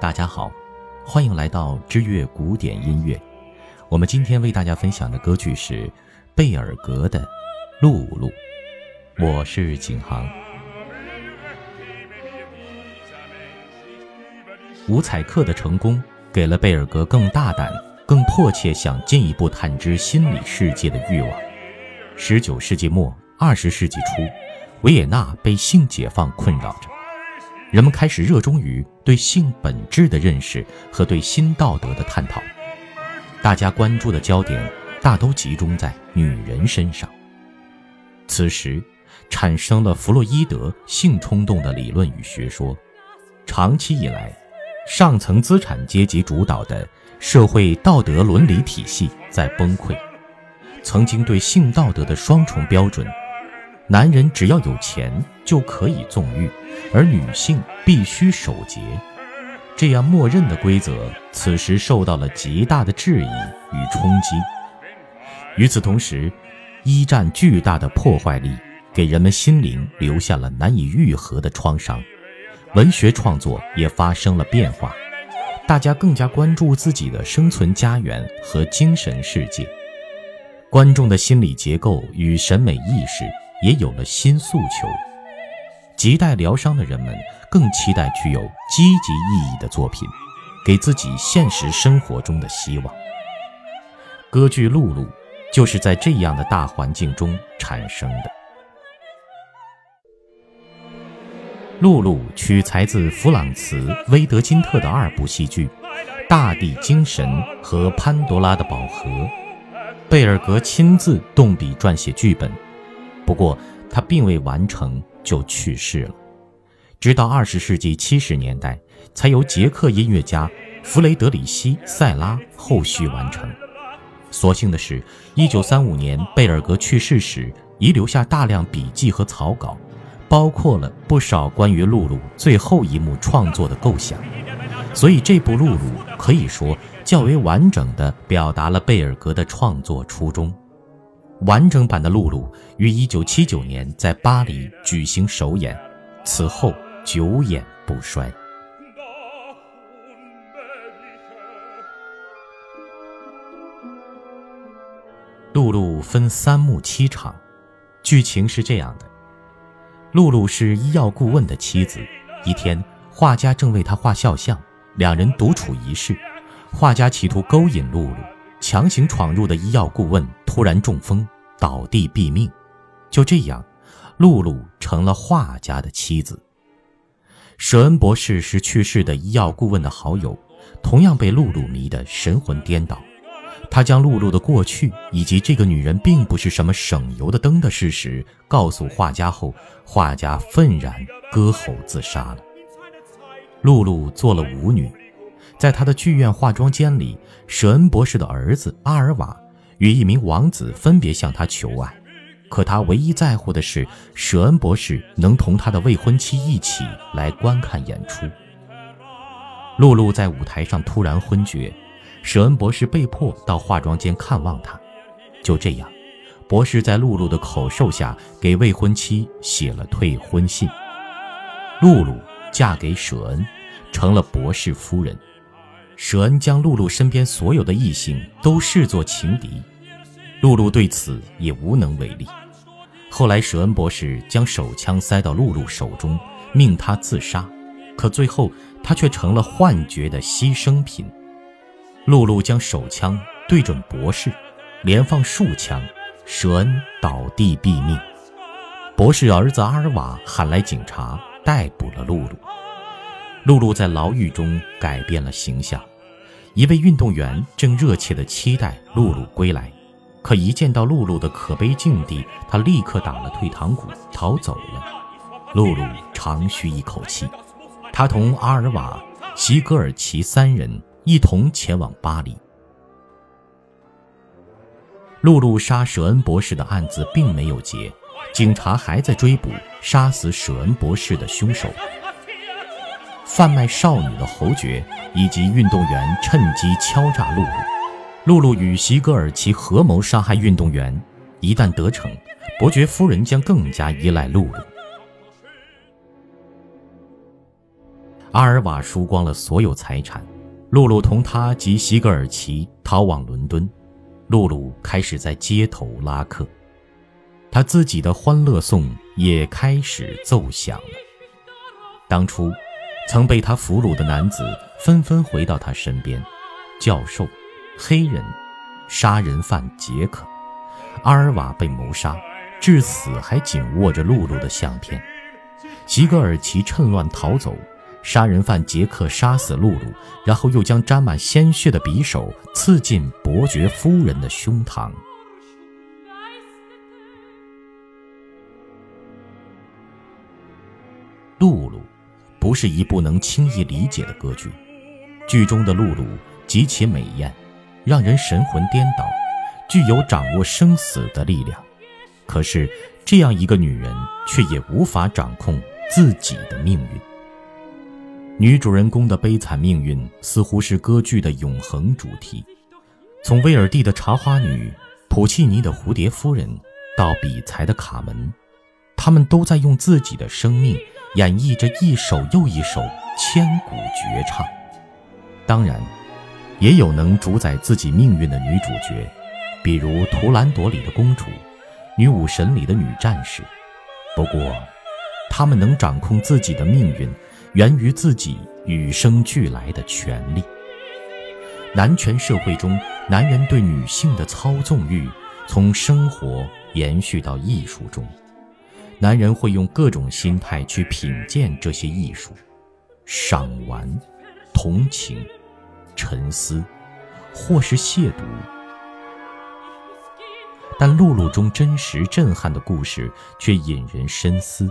大家好，欢迎来到知乐古典音乐。我们今天为大家分享的歌剧是贝尔格的《露露》。我是景航。五彩课的成功，给了贝尔格更大胆、更迫切想进一步探知心理世界的欲望。十九世纪末、二十世纪初，维也纳被性解放困扰着。人们开始热衷于对性本质的认识和对新道德的探讨，大家关注的焦点大都集中在女人身上。此时，产生了弗洛伊德性冲动的理论与学说。长期以来，上层资产阶级主导的社会道德伦理体系在崩溃。曾经对性道德的双重标准。男人只要有钱就可以纵欲，而女性必须守节。这样默认的规则，此时受到了极大的质疑与冲击。与此同时，一战巨大的破坏力给人们心灵留下了难以愈合的创伤。文学创作也发生了变化，大家更加关注自己的生存家园和精神世界。观众的心理结构与审美意识。也有了新诉求，亟待疗伤的人们更期待具有积极意义的作品，给自己现实生活中的希望。歌剧《露露》就是在这样的大环境中产生的。《露露》取材自弗朗茨·威德金特的二部戏剧《大地精神》和《潘多拉的宝盒》，贝尔格亲自动笔撰写剧本。不过，他并未完成就去世了。直到二十世纪七十年代，才由捷克音乐家弗雷德里希·塞拉后续完成。所幸的是，一九三五年贝尔格去世时，遗留下大量笔记和草稿，包括了不少关于露露最后一幕创作的构想。所以，这部露露可以说较为完整地表达了贝尔格的创作初衷。完整版的《露露》于1979年在巴黎举行首演，此后久演不衰。《露露》分三幕七场，剧情是这样的：露露是医药顾问的妻子。一天，画家正为她画肖像，两人独处一室，画家企图勾引露露。强行闯入的医药顾问突然中风倒地毙命，就这样，露露成了画家的妻子。舍恩博士是去世的医药顾问的好友，同样被露露迷得神魂颠倒。他将露露的过去以及这个女人并不是什么省油的灯的事实告诉画家后，画家愤然割喉自杀了。露露做了舞女。在他的剧院化妆间里，舍恩博士的儿子阿尔瓦与一名王子分别向他求爱，可他唯一在乎的是舍恩博士能同他的未婚妻一起来观看演出。露露在舞台上突然昏厥，舍恩博士被迫到化妆间看望他。就这样，博士在露露的口授下给未婚妻写了退婚信。露露嫁给舍恩，成了博士夫人。舍恩将露露身边所有的异性都视作情敌，露露对此也无能为力。后来，舍恩博士将手枪塞到露露手中，命她自杀，可最后她却成了幻觉的牺牲品。露露将手枪对准博士，连放数枪，舍恩倒地毙命。博士儿子阿尔瓦喊来警察，逮捕了露露。露露在牢狱中改变了形象，一位运动员正热切地期待露露归来，可一见到露露的可悲境地，他立刻打了退堂鼓逃走了。露露长吁一口气，他同阿尔瓦、席格尔奇三人一同前往巴黎。露露杀舍恩博士的案子并没有结，警察还在追捕杀死舍恩博士的凶手。贩卖少女的侯爵以及运动员趁机敲诈露露，露露与席格尔奇合谋杀害运动员。一旦得逞，伯爵夫人将更加依赖露露。阿尔瓦输光了所有财产，露露同他及席格尔奇逃往伦敦。露露开始在街头拉客，他自己的欢乐颂也开始奏响了。当初，曾被他俘虏的男子纷纷回到他身边：教授、黑人、杀人犯杰克。阿尔瓦被谋杀，至死还紧握着露露的相片。席格尔奇趁乱逃走。杀人犯杰克杀死露露，然后又将沾满鲜血的匕首刺进伯爵夫人的胸膛。露露不是一部能轻易理解的歌剧。剧中的露露极其美艳，让人神魂颠倒，具有掌握生死的力量。可是，这样一个女人却也无法掌控自己的命运。女主人公的悲惨命运似乎是歌剧的永恒主题。从威尔第的《茶花女》、普契尼的《蝴蝶夫人》到比才的《卡门》，他们都在用自己的生命演绎着一首又一首千古绝唱。当然，也有能主宰自己命运的女主角，比如《图兰朵》里的公主，《女武神》里的女战士。不过，她们能掌控自己的命运。源于自己与生俱来的权利。男权社会中，男人对女性的操纵欲从生活延续到艺术中。男人会用各种心态去品鉴这些艺术：赏玩、同情、沉思，或是亵渎。但露露中真实震撼的故事却引人深思。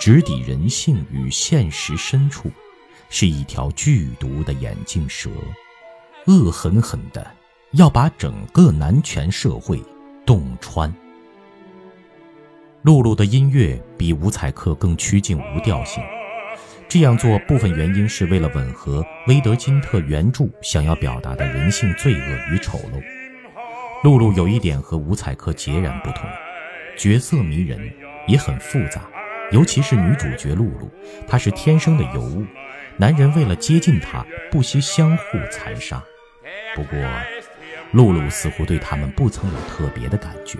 直抵人性与现实深处，是一条剧毒的眼镜蛇，恶狠狠的要把整个男权社会洞穿。露露的音乐比五彩克更趋近无调性，这样做部分原因是为了吻合威德金特原著想要表达的人性罪恶与丑陋。露露有一点和五彩克截然不同，角色迷人，也很复杂。尤其是女主角露露，她是天生的尤物，男人为了接近她，不惜相互残杀。不过，露露似乎对他们不曾有特别的感觉。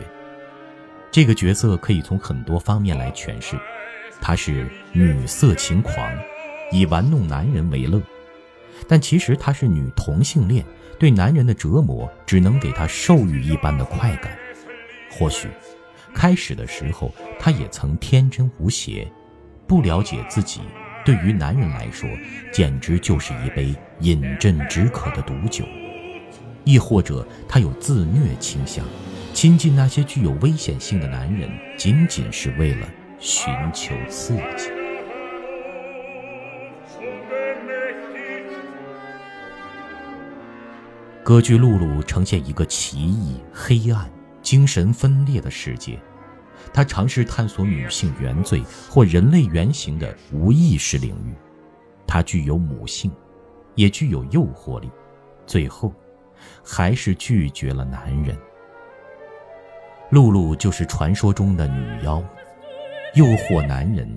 这个角色可以从很多方面来诠释：她是女色情狂，以玩弄男人为乐；但其实她是女同性恋，对男人的折磨只能给她兽欲一般的快感。或许。开始的时候，他也曾天真无邪，不了解自己对于男人来说，简直就是一杯饮鸩止渴的毒酒；亦或者他有自虐倾向，亲近那些具有危险性的男人，仅仅是为了寻求刺激。歌剧《露露》呈现一个奇异、黑暗。精神分裂的世界，她尝试探索女性原罪或人类原型的无意识领域。他具有母性，也具有诱惑力，最后，还是拒绝了男人。露露就是传说中的女妖，诱惑男人，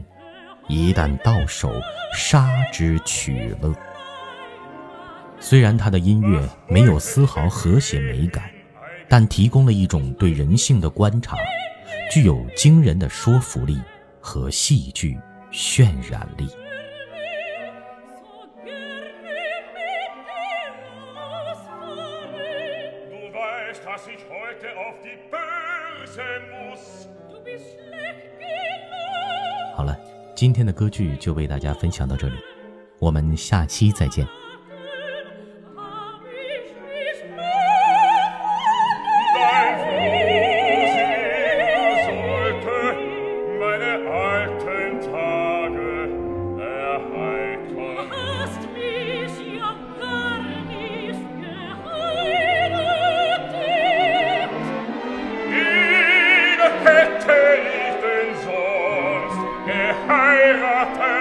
一旦到手，杀之取乐。虽然她的音乐没有丝毫和谐美感。但提供了一种对人性的观察，具有惊人的说服力和戏剧渲染力。好了，今天的歌剧就为大家分享到这里，我们下期再见。Vater